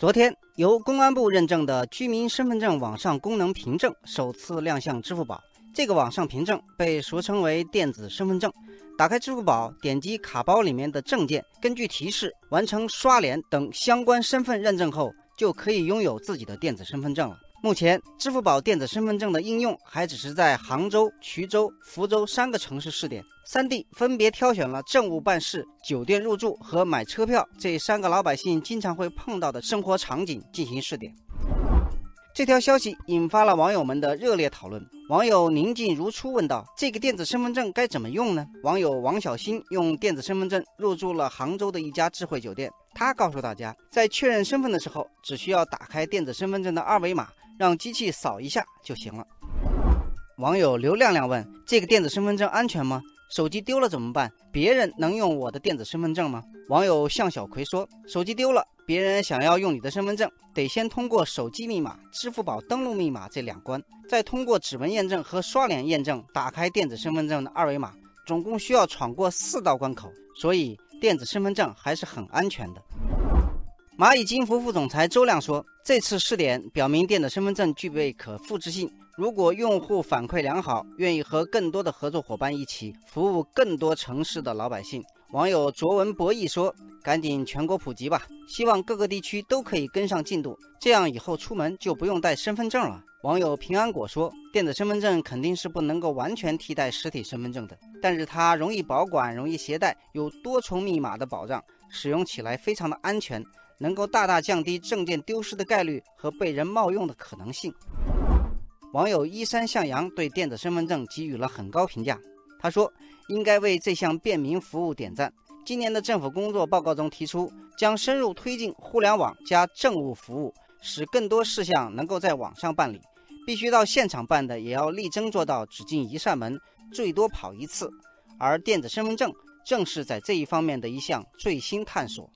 昨天，由公安部认证的居民身份证网上功能凭证首次亮相支付宝。这个网上凭证被俗称为电子身份证。打开支付宝，点击卡包里面的证件，根据提示完成刷脸等相关身份认证后，就可以拥有自己的电子身份证了。目前，支付宝电子身份证的应用还只是在杭州、衢州、福州三个城市试点，三地分别挑选了政务办事、酒店入住和买车票这三个老百姓经常会碰到的生活场景进行试点。这条消息引发了网友们的热烈讨论。网友宁静如初问道：“这个电子身份证该怎么用呢？”网友王小新用电子身份证入住了杭州的一家智慧酒店，他告诉大家，在确认身份的时候，只需要打开电子身份证的二维码。让机器扫一下就行了。网友刘亮亮问：“这个电子身份证安全吗？手机丢了怎么办？别人能用我的电子身份证吗？”网友向小葵说：“手机丢了，别人想要用你的身份证，得先通过手机密码、支付宝登录密码这两关，再通过指纹验证和刷脸验证打开电子身份证的二维码，总共需要闯过四道关口。所以电子身份证还是很安全的。”蚂蚁金服副总裁周亮说：“这次试点表明电子身份证具备可复制性。如果用户反馈良好，愿意和更多的合作伙伴一起服务更多城市的老百姓。”网友卓文博弈说：“赶紧全国普及吧，希望各个地区都可以跟上进度，这样以后出门就不用带身份证了。”网友平安果说：“电子身份证肯定是不能够完全替代实体身份证的，但是它容易保管、容易携带，有多重密码的保障，使用起来非常的安全。”能够大大降低证件丢失的概率和被人冒用的可能性。网友依山向阳对电子身份证给予了很高评价。他说：“应该为这项便民服务点赞。今年的政府工作报告中提出，将深入推进互联网加政务服务，使更多事项能够在网上办理。必须到现场办的，也要力争做到只进一扇门，最多跑一次。而电子身份证正是在这一方面的一项最新探索。”